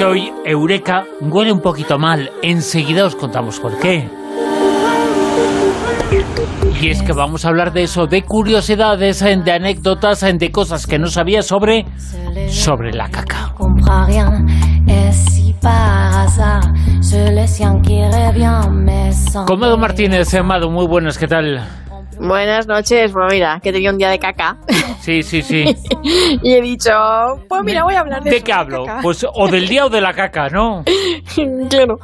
que hoy Eureka huele un poquito mal. Enseguida os contamos por qué. Y es que vamos a hablar de eso, de curiosidades, de anécdotas, de cosas que no sabía sobre sobre la caca. Comado Martínez, Amado, muy buenas, ¿qué tal? Buenas noches, pues mira, que tenía un día de caca. Sí, sí, sí. y he dicho, pues mira, voy a hablar de ¿De qué hablo? Pues o del día o de la caca, ¿no? claro.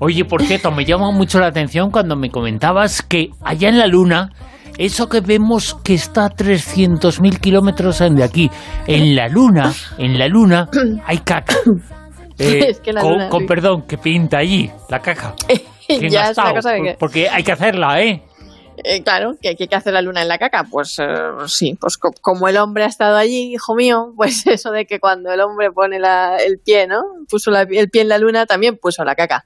Oye, por cierto, me llama mucho la atención cuando me comentabas que allá en la luna, eso que vemos que está a 300.000 kilómetros de aquí, en la luna, en la luna hay caca. Eh, Es que la con, luna, con sí. perdón, que pinta allí la caca. ¿Quién ya es una estado? cosa de que, Porque hay que hacerla, ¿eh? Eh, claro, que, hay que hacer la luna en la caca. Pues eh, sí, pues co- como el hombre ha estado allí, hijo mío, pues eso de que cuando el hombre pone la- el pie, ¿no? Puso la- el pie en la luna, también puso la caca.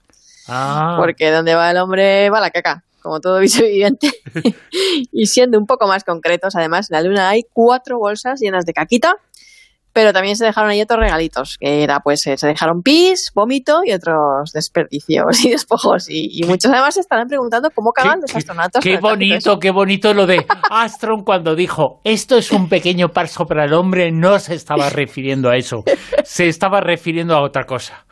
Ah, Porque donde va el hombre va la caca, como todo bicho viviente. y siendo un poco más concretos, además, en la luna hay cuatro bolsas llenas de caquita, pero también se dejaron ahí otros regalitos, que era pues eh, se dejaron pis, vómito y otros desperdicios y despojos. Y, y muchos además se estarán preguntando cómo cagan los astronautas. Qué bonito, qué bonito lo de Astron cuando dijo esto es un pequeño paso para el hombre, no se estaba refiriendo a eso, se estaba refiriendo a otra cosa.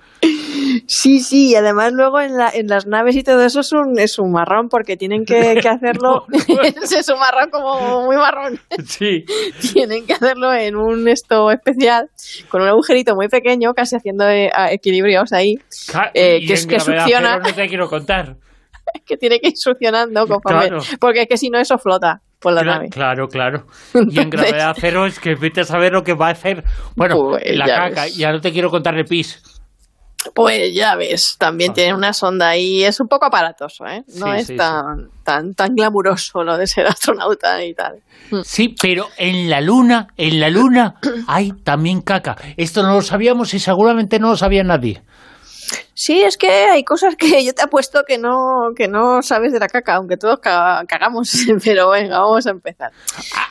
Sí, sí, y además luego en, la, en las naves y todo eso es un, es un marrón porque tienen que, que hacerlo, es un marrón como muy marrón, Sí, tienen que hacerlo en un esto especial con un agujerito muy pequeño, casi haciendo eh, equilibrios ahí, Eh, que es que succiona. No te quiero contar. que tiene que ir succionando conforme, Claro. porque es que si no eso flota por la Cla- nave. Claro, claro. Y en gravedad cero es que vete a saber lo que va a hacer. Bueno, Pues la ya caca, ves. ya no te quiero contar el pis. Pues ya ves, también Ah. tiene una sonda y es un poco aparatoso, ¿eh? No Sí, es sí, tan, tan, tan glamuroso lo de ser astronauta y tal. Sí, pero en la luna, en la luna hay también caca. Esto no lo sabíamos y seguramente no lo sabía nadie. Sí, es que hay cosas que yo te apuesto que no, que no sabes de la caca, aunque todos caga- cagamos, pero venga, vamos a empezar.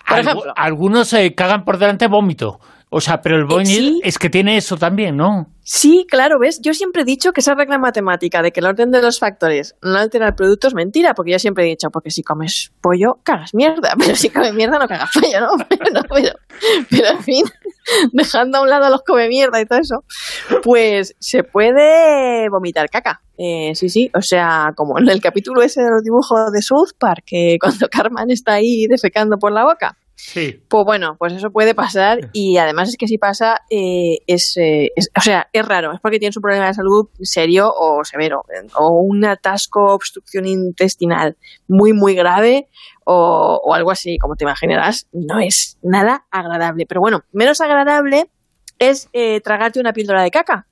Por Algu- ejemplo. algunos se cagan por delante vómito. O sea, pero el vómito sí. es que tiene eso también, ¿no? Sí, claro, ¿ves? Yo siempre he dicho que esa regla matemática de que el orden de los factores no altera el producto es mentira, porque yo siempre he dicho, porque si comes pollo, cagas mierda, pero si comes mierda no cagas pollo, ¿no? Pero, no, pero, pero en fin, dejando a un lado a los come mierda y todo eso, pues se puede vomitar caca. Eh, sí, sí, o sea, como en el capítulo ese de los dibujos de South Park, que cuando Carmen está ahí defecando por la boca. Sí. Pues bueno, pues eso puede pasar y además es que si pasa, eh, es, eh, es- o sea, es raro, es porque tienes un problema de salud serio o severo, o un atasco, obstrucción intestinal muy, muy grave o, algo así, como te imaginarás, no es nada agradable. Pero bueno, menos agradable es eh, tragarte una píldora de caca.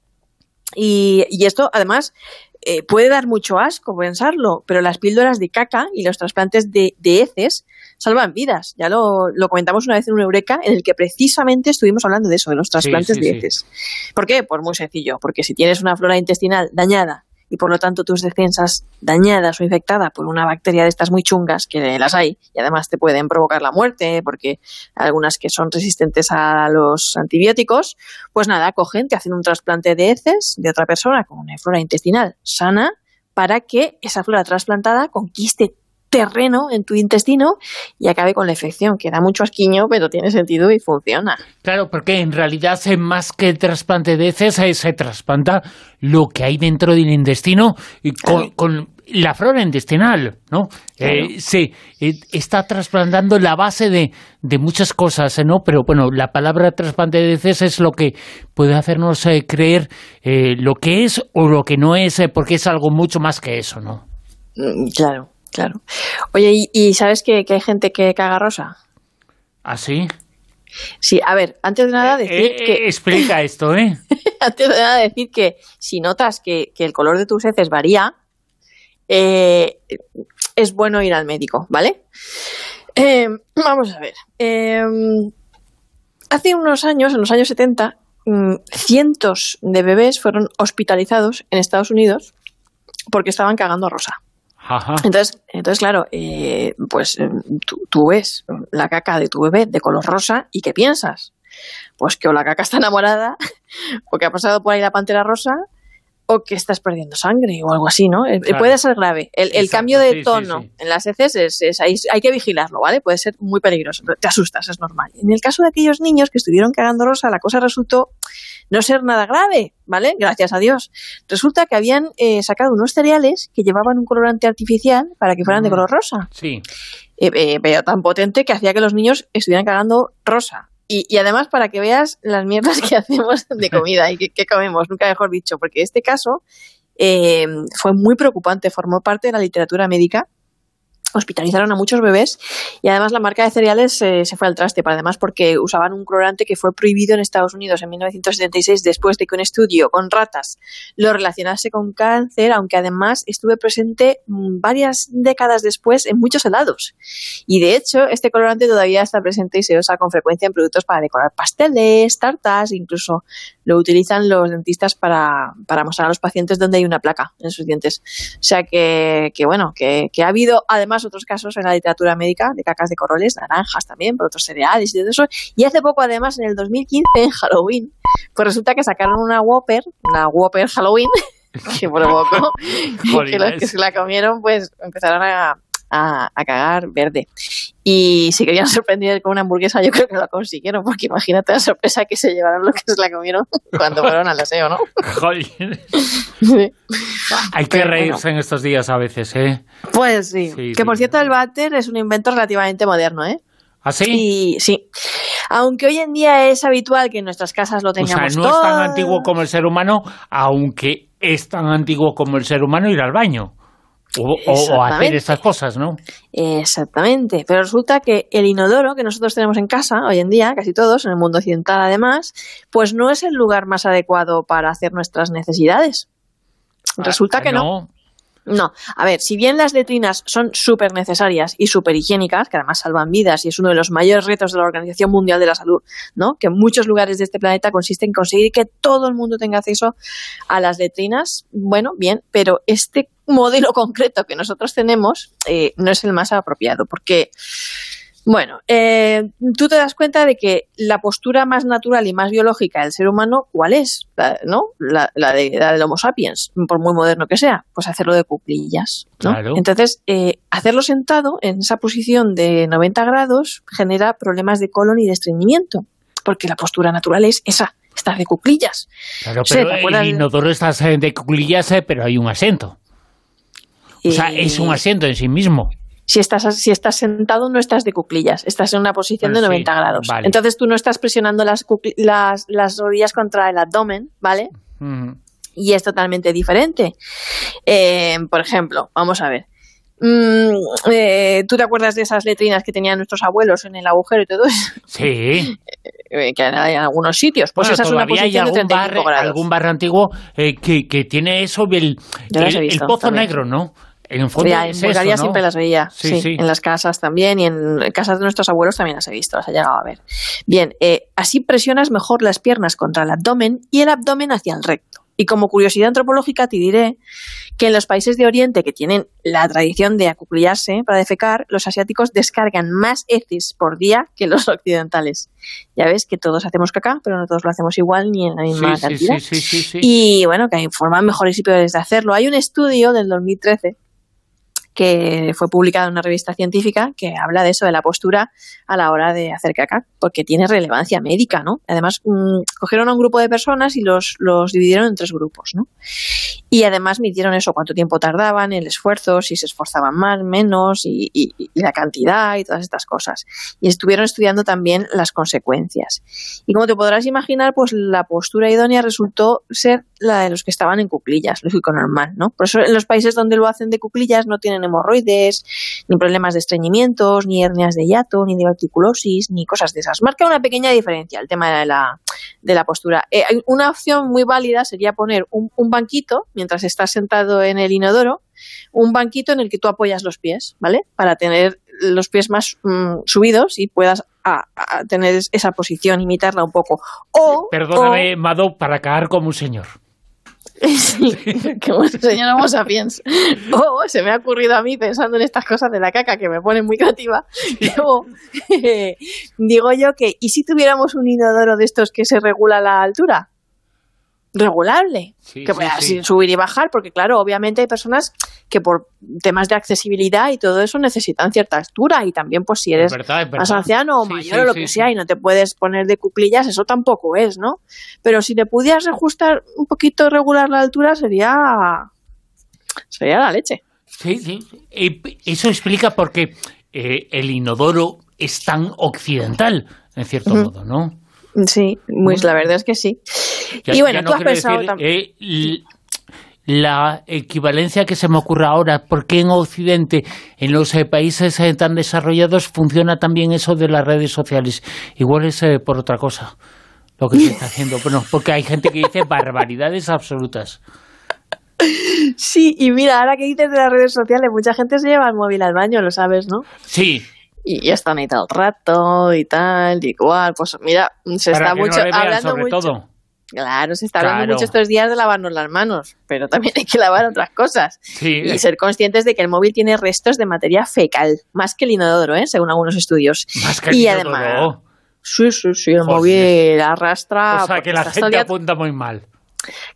Y esto, además, eh, puede dar mucho asco pensarlo, pero las píldoras de caca y los trasplantes de, de heces salvan vidas. Ya lo, lo comentamos una vez en un Eureka en el que precisamente estuvimos hablando de eso, de los trasplantes sí, de sí. heces. ¿Por qué? Pues muy sencillo, porque si tienes una flora intestinal dañada y por lo tanto tus defensas dañadas o infectadas por una bacteria de estas muy chungas, que las hay, y además te pueden provocar la muerte, porque algunas que son resistentes a los antibióticos, pues nada, cogen, te hacen un trasplante de heces de otra persona con una flora intestinal sana para que esa flora trasplantada conquiste terreno en tu intestino y acabe con la infección, que da mucho asquiño, pero tiene sentido y funciona. Claro, porque en realidad eh, más que trasplante de heces eh, se trasplanta lo que hay dentro del intestino y con, Claro. con la flora intestinal, ¿no? Claro. Eh, se eh, está trasplantando la base de, de muchas cosas, ¿no? Pero bueno, la palabra trasplante de heces es lo que puede hacernos eh, creer lo que es o lo que no es, porque es algo mucho más que eso, ¿no? Mm, Claro, claro. Oye, ¿y, y sabes que, que hay gente que caga rosa? ¿Así? Sí, a ver, antes de nada decir Eh, que eh, explica esto, ¿eh? antes de nada decir que si notas que, que el color de tus heces varía, eh, es bueno ir al médico, ¿vale? Eh, vamos a ver. eh, hace unos años, en los años 70, mm, cientos de bebés fueron hospitalizados en Estados Unidos porque estaban cagando rosa. Entonces, entonces claro, eh, pues eh, tú, tú ves la caca de tu bebé de color rosa y ¿qué piensas? pues que o la caca está enamorada, o que ha pasado por ahí la pantera rosa, o que estás perdiendo sangre o algo así, ¿no? Eh, puede ser grave. El, cambio de tono en las heces es, hay, que vigilarlo, ¿vale? Puede ser muy peligroso, te asustas, es normal. En el caso de aquellos niños que estuvieron cagando rosa, la cosa resultó no ser nada grave, ¿vale? Gracias a Dios. Resulta que habían eh, sacado unos cereales que llevaban un colorante artificial para que fueran de color rosa. Sí. Eh, pero tan potente que hacía que los niños estuvieran cagando rosa. Y, además para que veas las mierdas que hacemos de comida y que, comemos, nunca mejor dicho, porque este caso eh, fue muy preocupante, formó parte de la literatura médica hospitalizaron a muchos bebés y además la marca de cereales eh, se fue al traste, para además porque usaban un colorante que fue prohibido en Estados Unidos en 1976 después de que un estudio con ratas lo relacionase con cáncer, aunque además estuve presente mm, varias décadas después en muchos helados. Y de hecho, este colorante todavía está presente y se usa con frecuencia en productos para decorar pasteles, tartas, incluso lo utilizan los dentistas para, para mostrar a los pacientes donde hay una placa en sus dientes. O sea que, que bueno, que, que ha habido además otros casos en la literatura médica de cacas de corroles, naranjas también, por otros cereales y todo eso. Y hace poco, además, en el 2015, en Halloween, pues resulta que sacaron una Whopper, una Whopper Halloween, que provocó que los que se la comieron, pues empezaron a, a, cagar verde. Y si querían sorprender con una hamburguesa, yo creo que lo consiguieron, porque imagínate la sorpresa que se llevaron los que se la comieron cuando fueron al aseo, ¿no? Hay que reírse en estos días a veces, ¿eh? Pues sí. que por cierto, el váter es un invento relativamente moderno, ¿eh? ¿Ah, sí? Y, sí. Aunque hoy en día es habitual que en nuestras casas lo tengamos. O sea, no es tan antiguo como el ser humano, aunque es tan antiguo como el ser humano ir al baño. O, hacer estas cosas, ¿no? Exactamente. Pero resulta que el inodoro que nosotros tenemos en casa hoy en día, casi todos, en el mundo occidental además, pues no es el lugar más adecuado para hacer nuestras necesidades. Ah, resulta que no. No, a ver, si bien las letrinas son súper necesarias y súper higiénicas, que además salvan vidas y es uno de los mayores retos de la Organización Mundial de la Salud, ¿no? que en muchos lugares de este planeta consiste en conseguir que todo el mundo tenga acceso a las letrinas, bueno, bien, pero este modelo concreto que nosotros tenemos eh, no es el más apropiado, porque bueno, eh, tú te das cuenta de que la postura más natural y más biológica del ser humano, ¿cuál es? La, ¿No? La, de, del Homo sapiens, por muy moderno que sea, pues hacerlo de cuclillas. Entonces, eh, hacerlo sentado en esa posición de 90 grados genera problemas de colon y de estreñimiento, porque la postura natural es esa, estar de cuclillas. Claro, pero el inodoro está de cuclillas, eh, pero hay un asiento. O sea, es un asiento en sí mismo. Si estás, si estás sentado, no estás de cuclillas, estás en una posición de 90 grados. Entonces tú no estás presionando las, las, las, rodillas contra el abdomen, ¿vale? Y es totalmente diferente. Eh, por ejemplo, vamos a ver. Mm, eh, ¿Tú te acuerdas de esas letrinas que tenían nuestros abuelos en el agujero y todo eso? Sí. Eh, que hay en algunos sitios. Pues esa es una posición hay algún de 35 bar, algún barrio antiguo que, que, tiene eso, el, el pozo negro, ¿no? En siempre las veía, sí, en las casas también y en casas de nuestros abuelos también las he visto, las he llegado a ver. Bien, eh, así presionas mejor las piernas contra el abdomen y el abdomen hacia el recto. Y como curiosidad antropológica te diré que en los países de Oriente que tienen la tradición de acuclillarse para defecar, los asiáticos descargan más heces por día que los occidentales. Ya ves que todos hacemos caca, pero no todos lo hacemos igual ni en la misma cantidad. y bueno, que hay formas mejores y peores de hacerlo. Hay un estudio del 2013 que fue publicada en una revista científica que habla de eso, de la postura a la hora de hacer caca, porque tiene relevancia médica, ¿no? Además, mm, cogieron a un grupo de personas y los, los dividieron en tres grupos, ¿no? Y además midieron eso, cuánto tiempo tardaban, el esfuerzo, si se esforzaban más, menos, y, la cantidad y todas estas cosas. Y estuvieron estudiando también las consecuencias. Y como te podrás imaginar, pues la postura idónea resultó ser la de los que estaban en cuclillas, lógico normal, ¿no? Por eso en los países donde lo hacen de cuclillas no tienen hemorroides, ni problemas de estreñimientos, ni hernias de hiato, ni de articulosis, ni cosas de esas. Marca una pequeña diferencia el tema de la, de la postura. Eh, una opción muy válida sería poner un, banquito, mientras estás sentado en el inodoro, un banquito en el que tú apoyas los pies, ¿vale? Para tener los pies más mm, subidos y puedas tener esa posición, imitarla un poco. O, Perdóname, Mado, para caer como un señor. Que bueno, señor Homo sapiens. O se me ha ocurrido a mí pensando en estas cosas de la caca que me ponen muy creativa. Digo yo que, ¿y si tuviéramos un inodoro de estos que se regula la altura? Regulable, que pueda subir y bajar, porque claro, obviamente hay personas que por temas de accesibilidad y todo eso necesitan cierta altura y también pues si eres más anciano o mayor o lo que sea y no te puedes poner de cuclillas, eso tampoco es, ¿no? Pero si te pudieras ajustar un poquito regular la altura sería sería la leche. Sí, sí. Eso explica por qué eh, el inodoro es tan occidental, en cierto modo, ¿no? Sí, pues la verdad es que sí. Y bueno, tú has pensado también... la equivalencia que se me ocurre ahora, ¿por qué en Occidente, en los eh, países eh, tan desarrollados, funciona también eso de las redes sociales? Igual es eh, por otra cosa lo que se está haciendo. Bueno, porque hay gente que dice barbaridades absolutas. Sí, y mira, ahora que dices de las redes sociales, mucha gente se lleva el móvil al baño, lo sabes, ¿no? Sí, y ya están ahí todo el rato y tal, y igual, pues mira, se está mucho hablando mucho. Claro, se está hablando mucho estos días de lavarnos las manos, pero también hay que lavar otras cosas. Y ser conscientes de que el móvil tiene restos de materia fecal, más que el inodoro, ¿eh? según algunos estudios. Más que el y además, sí, sí, sí, el móvil arrastra. O sea, que la gente apunta muy mal.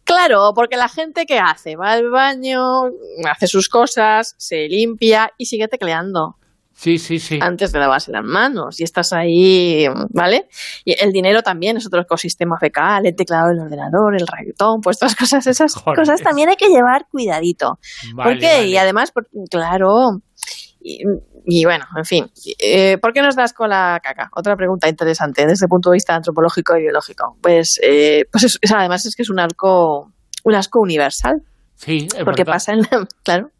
Claro, porque la gente que hace va al baño, hace sus cosas, se limpia y sigue tecleando. Sí, sí, sí. Antes de lavarse las manos. Y estás ahí, ¿vale? Y el dinero también es otro ecosistema fecal, el teclado del ordenador, el ratón, pues todas cosas, esas cosas también hay que llevar cuidadito. ¿Por qué? Y además, claro. Y, bueno, en fin. Eh, ¿Por qué nos das con la caca? Otra pregunta interesante desde el punto de vista antropológico y biológico. Pues, eh, pues además es que es un arco, un asco universal. Sí, porque pasa en la, claro,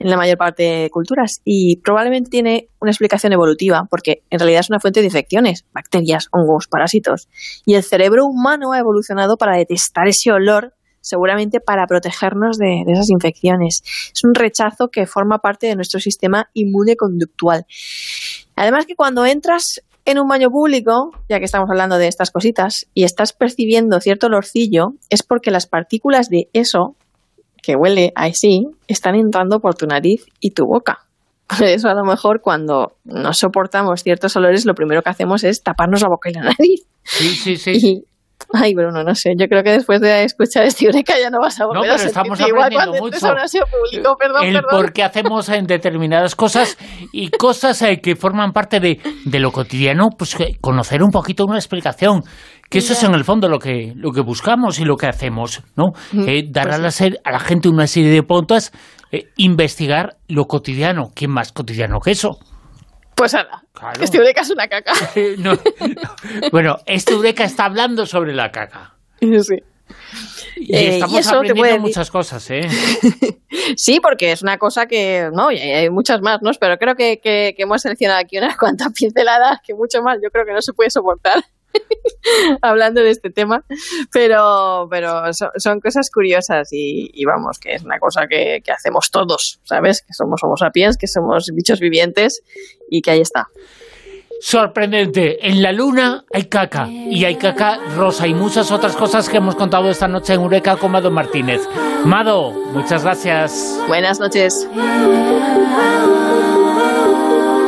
en la mayor parte de culturas y probablemente tiene una explicación evolutiva porque en realidad es una fuente de infecciones, bacterias, hongos, parásitos y el cerebro humano ha evolucionado para detestar ese olor seguramente para protegernos de, de esas infecciones. Es un rechazo que forma parte de nuestro sistema inmune conductual. Además que cuando entras en un baño público, ya que estamos hablando de estas cositas, y estás percibiendo cierto olorcillo, es porque las partículas de eso que huele así están entrando por tu nariz y tu boca. Por eso a lo mejor cuando no soportamos ciertos olores, lo primero que hacemos es taparnos la boca y la nariz. Sí, sí, sí. Ay, Bruno, no sé. Yo creo que después de escuchar este Eureka ya no vas a volver no, pero a estamos igual cuando mucho. público. Perdón, el por qué hacemos en determinadas cosas y cosas eh, que forman parte de, de lo cotidiano, pues conocer un poquito una explicación que eso es en el fondo lo que, lo que buscamos y lo que hacemos, ¿no? Eh, dar pues a, la a, la, gente una serie de puntos, eh, investigar lo cotidiano. ¿Qué más cotidiano que eso? Pues ahora, este Eureka es una caca. Bueno, este Eureka está hablando sobre la caca. Sí. Y eh, estamos aprendiendo muchas cosas, ¿eh? sí, porque es una cosa que, no, y hay muchas más, ¿no? Pero creo que, que, que hemos seleccionado aquí unas cuantas pinceladas que mucho más yo creo que no se puede soportar. hablando de este tema, pero, pero son, cosas curiosas y, vamos, que es una cosa que, que, hacemos todos, ¿sabes? Que somos homo sapiens, que somos bichos vivientes y que ahí está. Sorprendente, en la luna hay caca y hay caca rosa y muchas otras cosas que hemos contado esta noche en Eureka con Mado Martínez. Mado, muchas gracias. Buenas noches.